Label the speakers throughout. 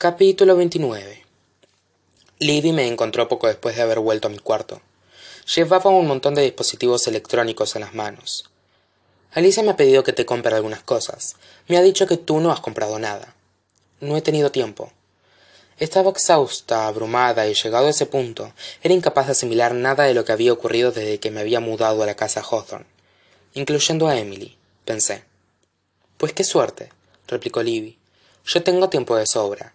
Speaker 1: Capítulo 29 Livy me encontró poco después de haber vuelto a mi cuarto. Llevaba un montón de dispositivos electrónicos en las manos. Alicia me ha pedido que te compre algunas cosas. Me ha dicho que tú no has comprado nada. No he tenido tiempo. Estaba exhausta, abrumada y llegado a ese punto, era incapaz de asimilar nada de lo que había ocurrido desde que me había mudado a la casa Hawthorne, incluyendo a Emily, pensé. Pues qué suerte, replicó Livy. Yo tengo tiempo de sobra.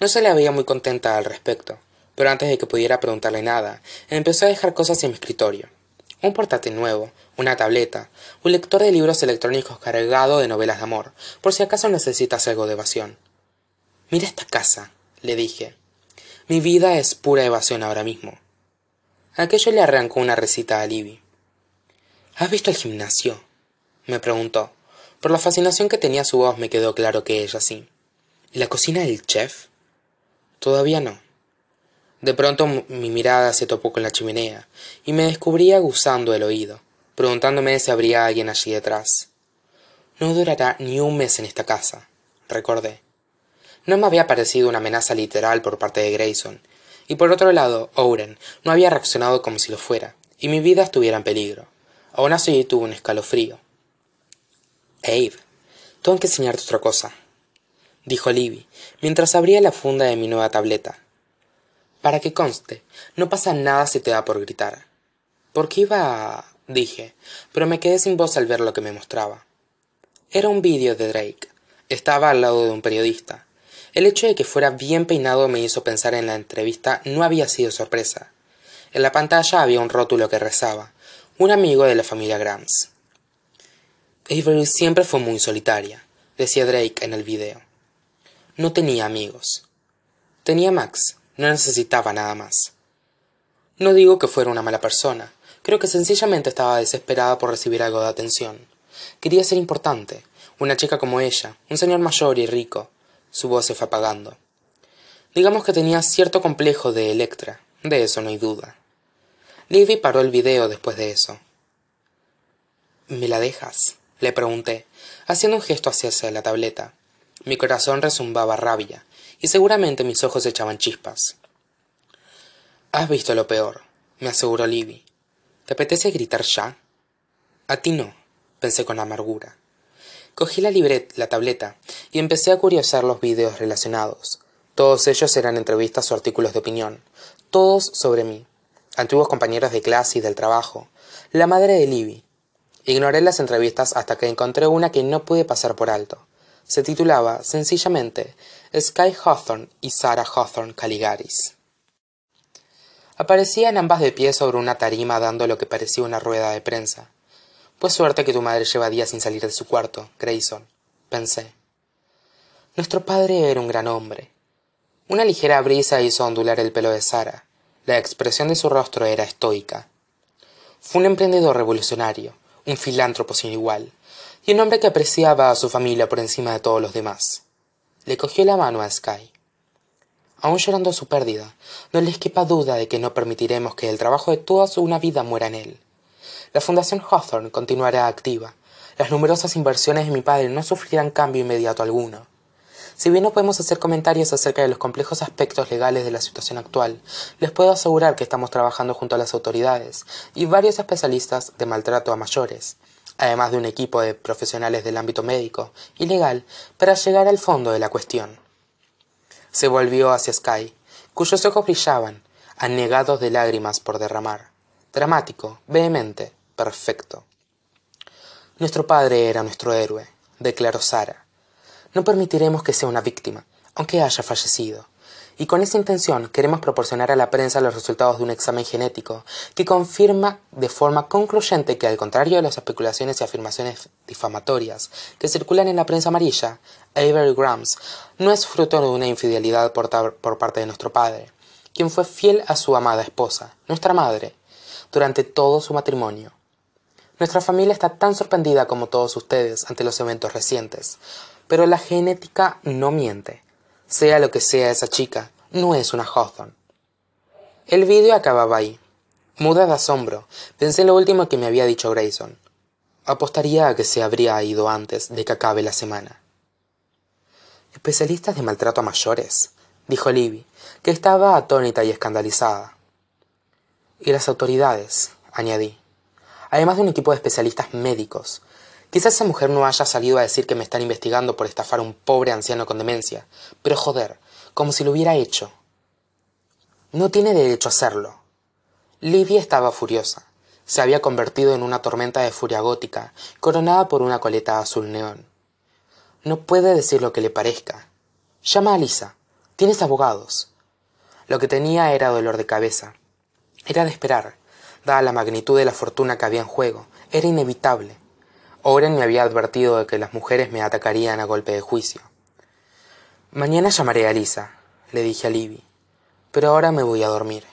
Speaker 1: No se le veía muy contenta al respecto, pero antes de que pudiera preguntarle nada, empezó a dejar cosas en mi escritorio. Un portátil nuevo, una tableta, un lector de libros electrónicos cargado de novelas de amor, por si acaso necesitas algo de evasión. Mira esta casa, le dije. Mi vida es pura evasión ahora mismo. Aquello le arrancó una recita a Libby. ¿Has visto el gimnasio? me preguntó. Por la fascinación que tenía su voz me quedó claro que ella sí. ¿Y la cocina del chef? Todavía no. De pronto mi mirada se topó con la chimenea y me descubrí aguzando el oído, preguntándome si habría alguien allí detrás. No durará ni un mes en esta casa, recordé. No me había parecido una amenaza literal por parte de Grayson, y por otro lado, Owen no había reaccionado como si lo fuera, y mi vida estuviera en peligro. Aún así tuve un escalofrío. Abe, tengo que enseñarte otra cosa, dijo Libby, mientras abría la funda de mi nueva tableta. Para que conste, no pasa nada si te da por gritar. ¿Por qué iba a...? dije, pero me quedé sin voz al ver lo que me mostraba. Era un vídeo de Drake. Estaba al lado de un periodista. El hecho de que fuera bien peinado me hizo pensar en la entrevista no había sido sorpresa. En la pantalla había un rótulo que rezaba, un amigo de la familia Grams. Avery siempre fue muy solitaria, decía Drake en el video. No tenía amigos. Tenía Max, no necesitaba nada más. No digo que fuera una mala persona, creo que sencillamente estaba desesperada por recibir algo de atención. Quería ser importante, una chica como ella, un señor mayor y rico. Su voz se fue apagando. Digamos que tenía cierto complejo de Electra, de eso no hay duda. Livy paró el video después de eso. ¿Me la dejas? le pregunté, haciendo un gesto hacia la tableta. Mi corazón rezumbaba rabia, y seguramente mis ojos echaban chispas. Has visto lo peor, me aseguró Livy. ¿Te apetece gritar ya? A ti no, pensé con amargura. Cogí la libret, la tableta, y empecé a curiosar los vídeos relacionados. Todos ellos eran entrevistas o artículos de opinión, todos sobre mí, antiguos compañeros de clase y del trabajo, la madre de Livy. Ignoré las entrevistas hasta que encontré una que no pude pasar por alto. Se titulaba, sencillamente, Sky Hawthorne y Sarah Hawthorne Caligaris. Aparecían ambas de pie sobre una tarima dando lo que parecía una rueda de prensa. Pues suerte que tu madre lleva días sin salir de su cuarto, Grayson, pensé. Nuestro padre era un gran hombre. Una ligera brisa hizo ondular el pelo de Sara. La expresión de su rostro era estoica. Fue un emprendedor revolucionario, un filántropo sin igual, y un hombre que apreciaba a su familia por encima de todos los demás. Le cogió la mano a Sky aun llorando su pérdida, no les quepa duda de que no permitiremos que el trabajo de toda una vida muera en él. La Fundación Hawthorne continuará activa. Las numerosas inversiones de mi padre no sufrirán cambio inmediato alguno. Si bien no podemos hacer comentarios acerca de los complejos aspectos legales de la situación actual, les puedo asegurar que estamos trabajando junto a las autoridades y varios especialistas de maltrato a mayores, además de un equipo de profesionales del ámbito médico y legal, para llegar al fondo de la cuestión se volvió hacia Sky, cuyos ojos brillaban, anegados de lágrimas por derramar. Dramático, vehemente, perfecto. Nuestro padre era nuestro héroe, declaró Sara. No permitiremos que sea una víctima, aunque haya fallecido y con esa intención queremos proporcionar a la prensa los resultados de un examen genético que confirma de forma concluyente que, al contrario de las especulaciones y afirmaciones difamatorias que circulan en la prensa amarilla, Avery Grams no es fruto de una infidelidad por, por parte de nuestro padre, quien fue fiel a su amada esposa, nuestra madre, durante todo su matrimonio. Nuestra familia está tan sorprendida como todos ustedes ante los eventos recientes, pero la genética no miente. Sea lo que sea esa chica, no es una Hawthorne. El vídeo acababa ahí. Muda de asombro, pensé en lo último que me había dicho Grayson. Apostaría a que se habría ido antes de que acabe la semana. especialistas de maltrato a mayores dijo Libby, que estaba atónita y escandalizada y las autoridades añadí además de un equipo de especialistas médicos quizá esa mujer no haya salido a decir que me están investigando por estafar a un pobre anciano con demencia pero joder como si lo hubiera hecho. No tiene derecho a hacerlo. Libby estaba furiosa. Se había convertido en una tormenta de furia gótica coronada por una coleta azul neón. No puede decir lo que le parezca. Llama a lisa. Tienes abogados. Lo que tenía era dolor de cabeza. Era de esperar. Dada la magnitud de la fortuna que había en juego era inevitable oren me había advertido de que las mujeres me atacarían a golpe de juicio. Mañana llamaré a lisa le dije a libby pero ahora me voy a dormir